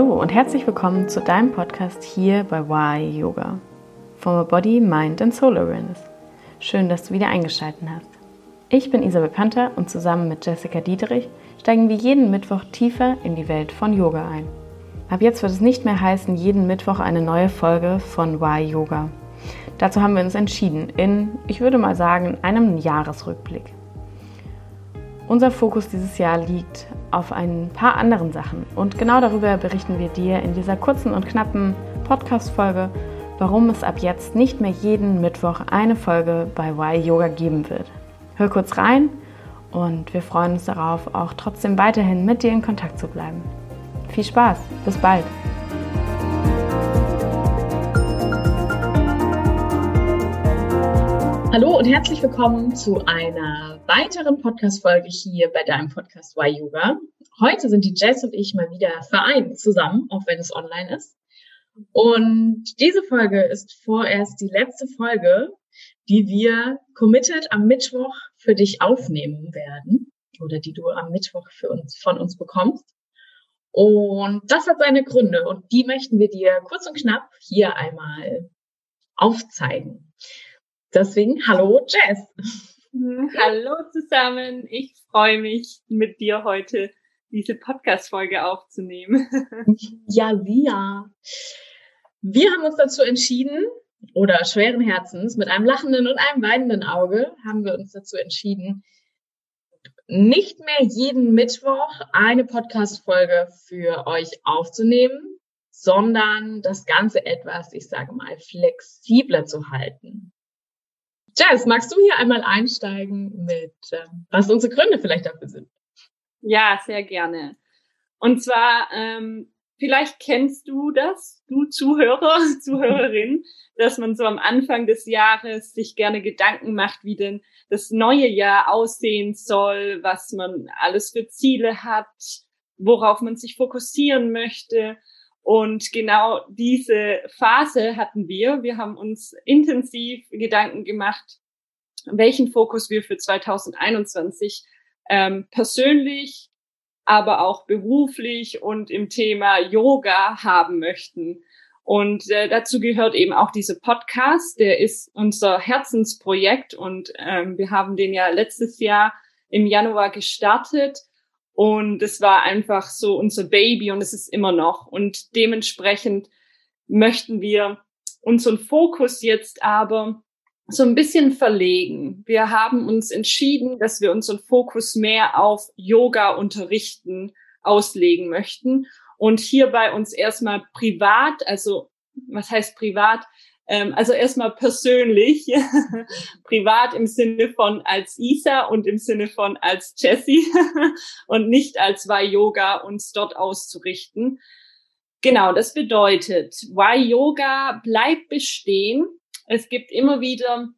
Hallo und herzlich willkommen zu deinem Podcast hier bei Why Yoga. From Body, Mind and Soul Awareness. Schön, dass du wieder eingeschaltet hast. Ich bin Isabel Panther und zusammen mit Jessica Dietrich steigen wir jeden Mittwoch tiefer in die Welt von Yoga ein. Ab jetzt wird es nicht mehr heißen, jeden Mittwoch eine neue Folge von Why Yoga. Dazu haben wir uns entschieden in, ich würde mal sagen, einem Jahresrückblick. Unser Fokus dieses Jahr liegt auf ein paar anderen Sachen und genau darüber berichten wir dir in dieser kurzen und knappen Podcast-Folge, warum es ab jetzt nicht mehr jeden Mittwoch eine Folge bei Y Yoga geben wird. Hör kurz rein und wir freuen uns darauf, auch trotzdem weiterhin mit dir in Kontakt zu bleiben. Viel Spaß, bis bald! Hallo und herzlich willkommen zu einer weiteren Podcast-Folge hier bei deinem Podcast Y Yoga. Heute sind die Jess und ich mal wieder vereint zusammen, auch wenn es online ist. Und diese Folge ist vorerst die letzte Folge, die wir committed am Mittwoch für dich aufnehmen werden oder die du am Mittwoch für uns, von uns bekommst. Und das hat seine Gründe und die möchten wir dir kurz und knapp hier einmal aufzeigen. Deswegen, hallo Jess. Hallo zusammen. Ich freue mich, mit dir heute diese Podcast-Folge aufzunehmen. ja, wir. Wir haben uns dazu entschieden, oder schweren Herzens, mit einem lachenden und einem weinenden Auge, haben wir uns dazu entschieden, nicht mehr jeden Mittwoch eine Podcast-Folge für euch aufzunehmen, sondern das Ganze etwas, ich sage mal, flexibler zu halten. Jess, magst du hier einmal einsteigen mit, ähm, was unsere Gründe vielleicht dafür sind? Ja, sehr gerne. Und zwar, ähm, vielleicht kennst du das, du Zuhörer, Zuhörerin, dass man so am Anfang des Jahres sich gerne Gedanken macht, wie denn das neue Jahr aussehen soll, was man alles für Ziele hat, worauf man sich fokussieren möchte. Und genau diese Phase hatten wir. Wir haben uns intensiv Gedanken gemacht, welchen Fokus wir für 2021 ähm, persönlich, aber auch beruflich und im Thema Yoga haben möchten. Und äh, dazu gehört eben auch dieser Podcast, der ist unser Herzensprojekt und ähm, wir haben den ja letztes Jahr im Januar gestartet und es war einfach so unser Baby und es ist immer noch. Und dementsprechend möchten wir unseren Fokus jetzt aber so ein bisschen verlegen. Wir haben uns entschieden, dass wir unseren Fokus mehr auf Yoga unterrichten auslegen möchten und hierbei uns erstmal privat, also was heißt privat? Ähm, also erstmal persönlich, privat im Sinne von als Isa und im Sinne von als Jessie und nicht als Y Yoga uns dort auszurichten. Genau, das bedeutet, Y Yoga bleibt bestehen es gibt immer wieder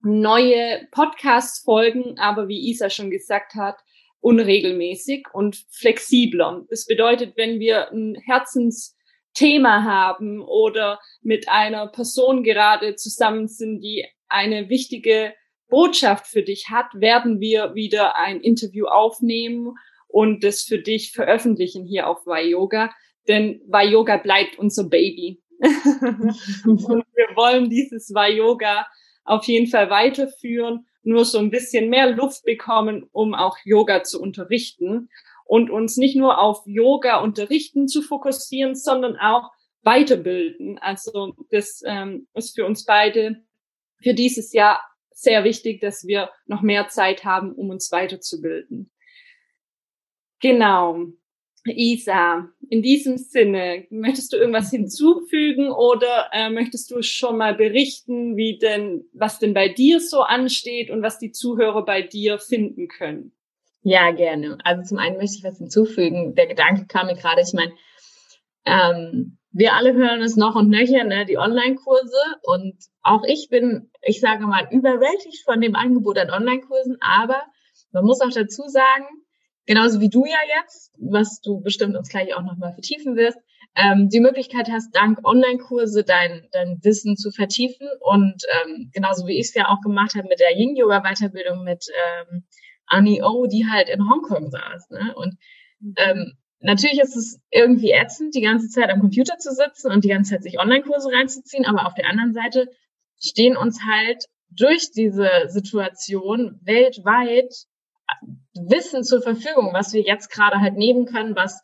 neue Podcast-Folgen, aber wie Isa schon gesagt hat, unregelmäßig und flexibler. Das bedeutet, wenn wir ein Herzensthema haben oder mit einer Person gerade zusammen sind, die eine wichtige Botschaft für dich hat, werden wir wieder ein Interview aufnehmen und das für dich veröffentlichen hier auf Yoga. Denn Yoga bleibt unser Baby. und wir wollen dieses Y-Yoga auf jeden Fall weiterführen, nur so ein bisschen mehr Luft bekommen, um auch Yoga zu unterrichten und uns nicht nur auf Yoga unterrichten zu fokussieren, sondern auch weiterbilden. Also das ähm, ist für uns beide für dieses Jahr sehr wichtig, dass wir noch mehr Zeit haben, um uns weiterzubilden. Genau. Isa, in diesem Sinne, möchtest du irgendwas hinzufügen oder äh, möchtest du schon mal berichten, wie denn, was denn bei dir so ansteht und was die Zuhörer bei dir finden können? Ja, gerne. Also zum einen möchte ich was hinzufügen. Der Gedanke kam mir gerade, ich meine, ähm, wir alle hören es noch und nöcher, ne, die Online-Kurse. Und auch ich bin, ich sage mal, überwältigt von dem Angebot an Online-Kursen. Aber man muss auch dazu sagen, genauso wie du ja jetzt, was du bestimmt uns gleich auch nochmal vertiefen wirst, ähm, die Möglichkeit hast, dank Online-Kurse dein, dein Wissen zu vertiefen. Und ähm, genauso wie ich es ja auch gemacht habe mit der Yin-Yoga-Weiterbildung mit ähm, Annie O, die halt in Hongkong saß. Ne? Und ähm, natürlich ist es irgendwie ätzend, die ganze Zeit am Computer zu sitzen und die ganze Zeit sich Online-Kurse reinzuziehen, aber auf der anderen Seite stehen uns halt durch diese Situation weltweit Wissen zur Verfügung, was wir jetzt gerade halt nehmen können, was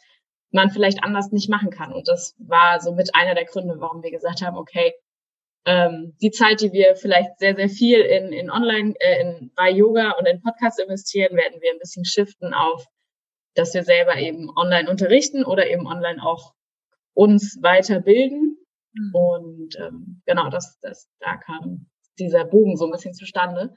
man vielleicht anders nicht machen kann. Und das war so mit einer der Gründe, warum wir gesagt haben, okay, ähm, die Zeit, die wir vielleicht sehr, sehr viel in, in Online, äh, in, bei Yoga und in Podcasts investieren, werden wir ein bisschen shiften auf, dass wir selber eben online unterrichten oder eben online auch uns weiterbilden. Mhm. Und ähm, genau, das, das, da kam dieser Bogen so ein bisschen zustande.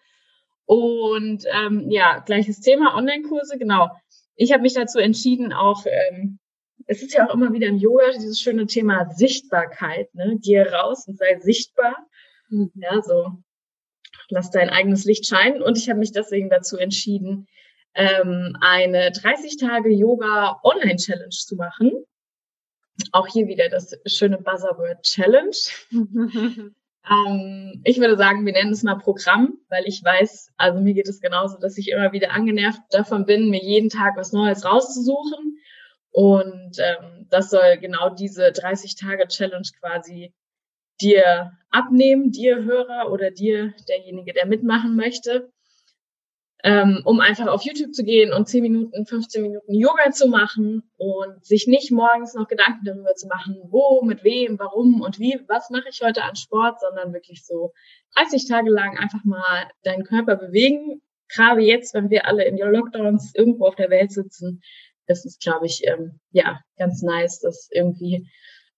Und ähm, ja, gleiches Thema, Online-Kurse, genau. Ich habe mich dazu entschieden, auch, ähm, es ist ja auch immer wieder im Yoga dieses schöne Thema Sichtbarkeit, ne? Geh raus und sei sichtbar. Mhm. Ja, so lass dein eigenes Licht scheinen. Und ich habe mich deswegen dazu entschieden, ähm, eine 30 Tage Yoga Online Challenge zu machen. Auch hier wieder das schöne Buzzword Challenge. Ähm, ich würde sagen, wir nennen es mal Programm, weil ich weiß, also mir geht es genauso, dass ich immer wieder angenervt davon bin, mir jeden Tag was Neues rauszusuchen. Und ähm, das soll genau diese 30-Tage-Challenge quasi dir abnehmen, dir Hörer oder dir derjenige, der mitmachen möchte ähm, um einfach auf YouTube zu gehen und 10 Minuten, 15 Minuten Yoga zu machen und sich nicht morgens noch Gedanken darüber zu machen, wo, mit wem, warum und wie, was mache ich heute an Sport, sondern wirklich so 30 Tage lang einfach mal deinen Körper bewegen. Gerade jetzt, wenn wir alle in Lockdowns irgendwo auf der Welt sitzen, ist es, glaube ich, ähm, ja, ganz nice, das irgendwie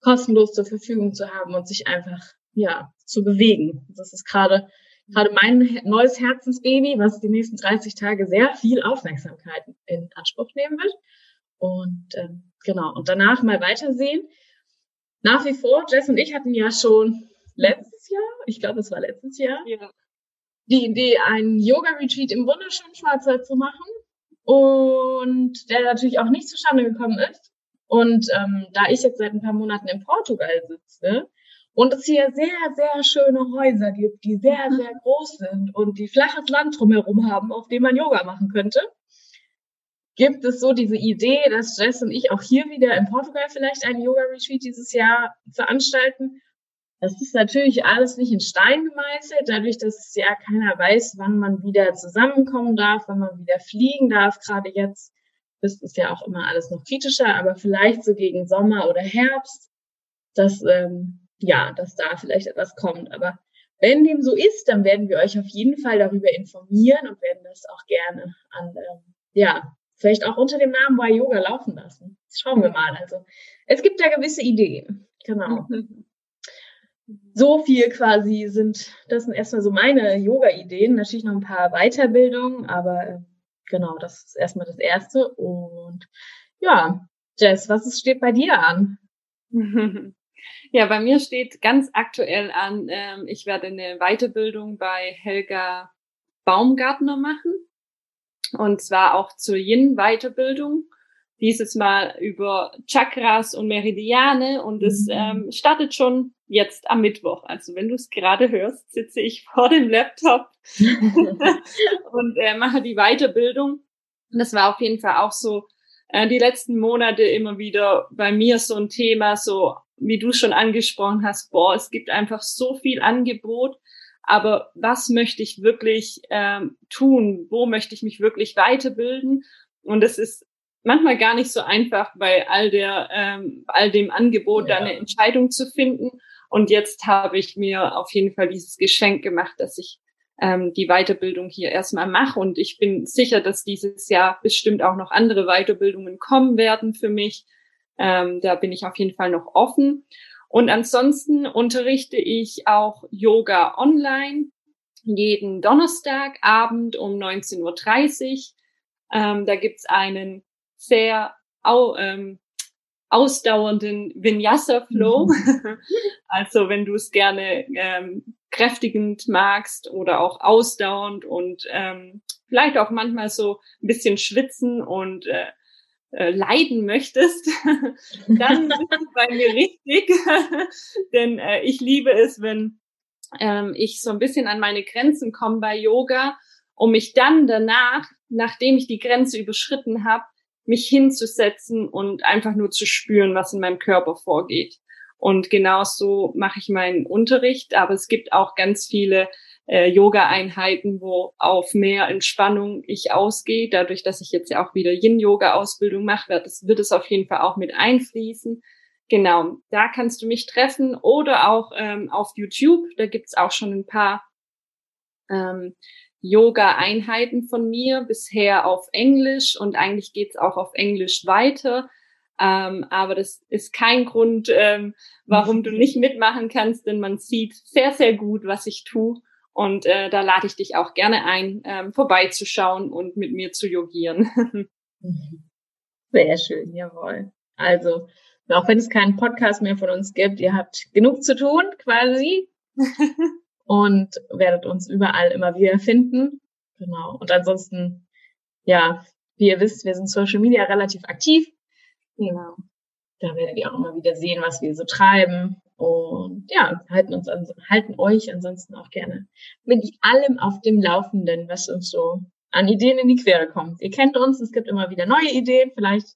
kostenlos zur Verfügung zu haben und sich einfach, ja, zu bewegen. Das ist gerade gerade mein neues Herzensbaby, was die nächsten 30 Tage sehr viel Aufmerksamkeit in Anspruch nehmen wird. Und ähm, genau, und danach mal weitersehen. Nach wie vor, Jess und ich hatten ja schon letztes Jahr, ich glaube, es war letztes Jahr, ja. die Idee, einen Yoga-Retreat im wunderschönen Schwarzwald zu machen. Und der natürlich auch nicht zustande gekommen ist. Und ähm, da ich jetzt seit ein paar Monaten in Portugal sitze, und es hier sehr, sehr schöne Häuser gibt, die sehr, mhm. sehr groß sind und die flaches Land drumherum haben, auf dem man Yoga machen könnte, gibt es so diese Idee, dass Jess und ich auch hier wieder in Portugal vielleicht einen Yoga-Retreat dieses Jahr veranstalten. Das ist natürlich alles nicht in Stein gemeißelt, dadurch, dass ja keiner weiß, wann man wieder zusammenkommen darf, wann man wieder fliegen darf. Gerade jetzt ist es ja auch immer alles noch kritischer, aber vielleicht so gegen Sommer oder Herbst, dass ähm, ja, dass da vielleicht etwas kommt. Aber wenn dem so ist, dann werden wir euch auf jeden Fall darüber informieren und werden das auch gerne an, ähm, ja, vielleicht auch unter dem Namen Y Yoga laufen lassen. Schauen wir mal. Also es gibt da gewisse Ideen. Genau. So viel quasi sind, das sind erstmal so meine Yoga-Ideen. Natürlich noch ein paar Weiterbildungen, aber äh, genau, das ist erstmal das Erste. Und ja, Jess, was ist, steht bei dir an? Ja, bei mir steht ganz aktuell an, ähm, ich werde eine Weiterbildung bei Helga Baumgartner machen. Und zwar auch zur Yin-Weiterbildung. Dieses Mal über Chakras und Meridiane. Und es mhm. ähm, startet schon jetzt am Mittwoch. Also wenn du es gerade hörst, sitze ich vor dem Laptop und äh, mache die Weiterbildung. Und das war auf jeden Fall auch so äh, die letzten Monate immer wieder bei mir so ein Thema, so wie du schon angesprochen hast, boah, es gibt einfach so viel Angebot, aber was möchte ich wirklich ähm, tun? Wo möchte ich mich wirklich weiterbilden? Und es ist manchmal gar nicht so einfach, bei all der, ähm, all dem Angebot ja. da eine Entscheidung zu finden. Und jetzt habe ich mir auf jeden Fall dieses Geschenk gemacht, dass ich ähm, die Weiterbildung hier erstmal mache. Und ich bin sicher, dass dieses Jahr bestimmt auch noch andere Weiterbildungen kommen werden für mich. Ähm, da bin ich auf jeden Fall noch offen. Und ansonsten unterrichte ich auch Yoga online jeden Donnerstagabend um 19.30 Uhr. Ähm, da gibt's einen sehr au, ähm, ausdauernden Vinyasa-Flow. Mhm. also wenn du es gerne ähm, kräftigend magst oder auch ausdauernd und ähm, vielleicht auch manchmal so ein bisschen schwitzen und äh, äh, leiden möchtest, dann bist du bei mir richtig. Denn äh, ich liebe es, wenn ähm, ich so ein bisschen an meine Grenzen komme bei Yoga, um mich dann danach, nachdem ich die Grenze überschritten habe, mich hinzusetzen und einfach nur zu spüren, was in meinem Körper vorgeht. Und genauso mache ich meinen Unterricht, aber es gibt auch ganz viele äh, Yoga-Einheiten, wo auf mehr Entspannung ich ausgehe. Dadurch, dass ich jetzt ja auch wieder Yin-Yoga-Ausbildung mache, wird es, wird es auf jeden Fall auch mit einfließen. Genau, da kannst du mich treffen oder auch ähm, auf YouTube. Da gibt's auch schon ein paar ähm, Yoga-Einheiten von mir, bisher auf Englisch und eigentlich geht's auch auf Englisch weiter. Ähm, aber das ist kein Grund, ähm, warum du nicht mitmachen kannst, denn man sieht sehr, sehr gut, was ich tue. Und äh, da lade ich dich auch gerne ein, ähm, vorbeizuschauen und mit mir zu yogieren. Sehr schön, jawohl. Also, auch wenn es keinen Podcast mehr von uns gibt, ihr habt genug zu tun quasi und werdet uns überall immer wieder finden. Genau. Und ansonsten, ja, wie ihr wisst, wir sind Social Media relativ aktiv. Genau. Da werdet ihr auch immer wieder sehen, was wir so treiben. Und ja, halten uns an, halten euch ansonsten auch gerne mit allem auf dem Laufenden, was uns so an Ideen in die Quere kommt. Ihr kennt uns, es gibt immer wieder neue Ideen. Vielleicht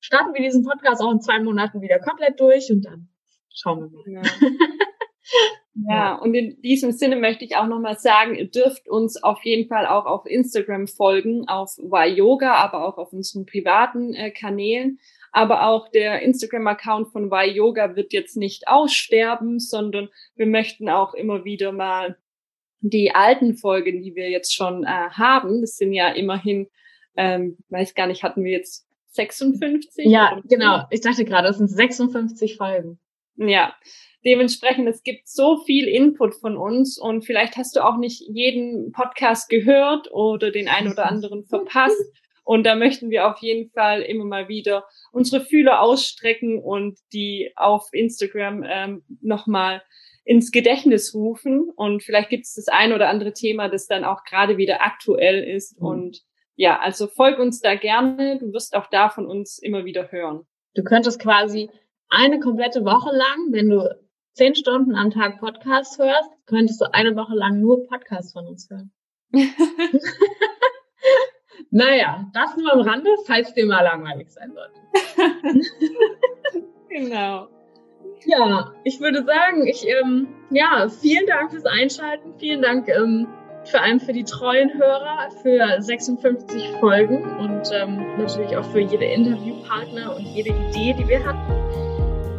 starten wir diesen Podcast auch in zwei Monaten wieder komplett durch und dann schauen wir mal. Ja. Ja, und in diesem Sinne möchte ich auch nochmal sagen, ihr dürft uns auf jeden Fall auch auf Instagram folgen, auf Y-Yoga, aber auch auf unseren privaten äh, Kanälen. Aber auch der Instagram-Account von Y-Yoga wird jetzt nicht aussterben, sondern wir möchten auch immer wieder mal die alten Folgen, die wir jetzt schon äh, haben, das sind ja immerhin, ähm, weiß gar nicht, hatten wir jetzt 56? Ja, genau. Ich dachte gerade, das sind 56 Folgen. Ja, dementsprechend, es gibt so viel Input von uns und vielleicht hast du auch nicht jeden Podcast gehört oder den einen oder anderen verpasst. Und da möchten wir auf jeden Fall immer mal wieder unsere Fühler ausstrecken und die auf Instagram ähm, nochmal ins Gedächtnis rufen. Und vielleicht gibt es das ein oder andere Thema, das dann auch gerade wieder aktuell ist. Mhm. Und ja, also folg uns da gerne. Du wirst auch da von uns immer wieder hören. Du könntest quasi eine komplette Woche lang, wenn du zehn Stunden am Tag Podcast hörst, könntest du eine Woche lang nur Podcast von uns hören. naja, das nur am Rande, falls dir mal langweilig sein sollte. genau. Ja, ich würde sagen, ich, ähm, ja, vielen Dank fürs Einschalten. Vielen Dank ähm, vor allem für die treuen Hörer, für 56 Folgen und ähm, natürlich auch für jede Interviewpartner und jede Idee, die wir hatten.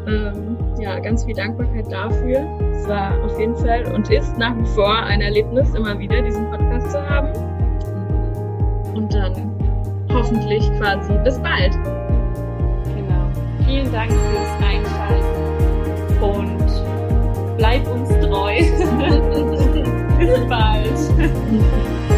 Ähm, ja, ganz viel Dankbarkeit dafür. Es war auf jeden Fall und ist nach wie vor ein Erlebnis, immer wieder diesen Podcast zu haben. Und dann hoffentlich quasi bis bald. Genau. Vielen Dank fürs Einschalten und bleib uns treu. bis bald.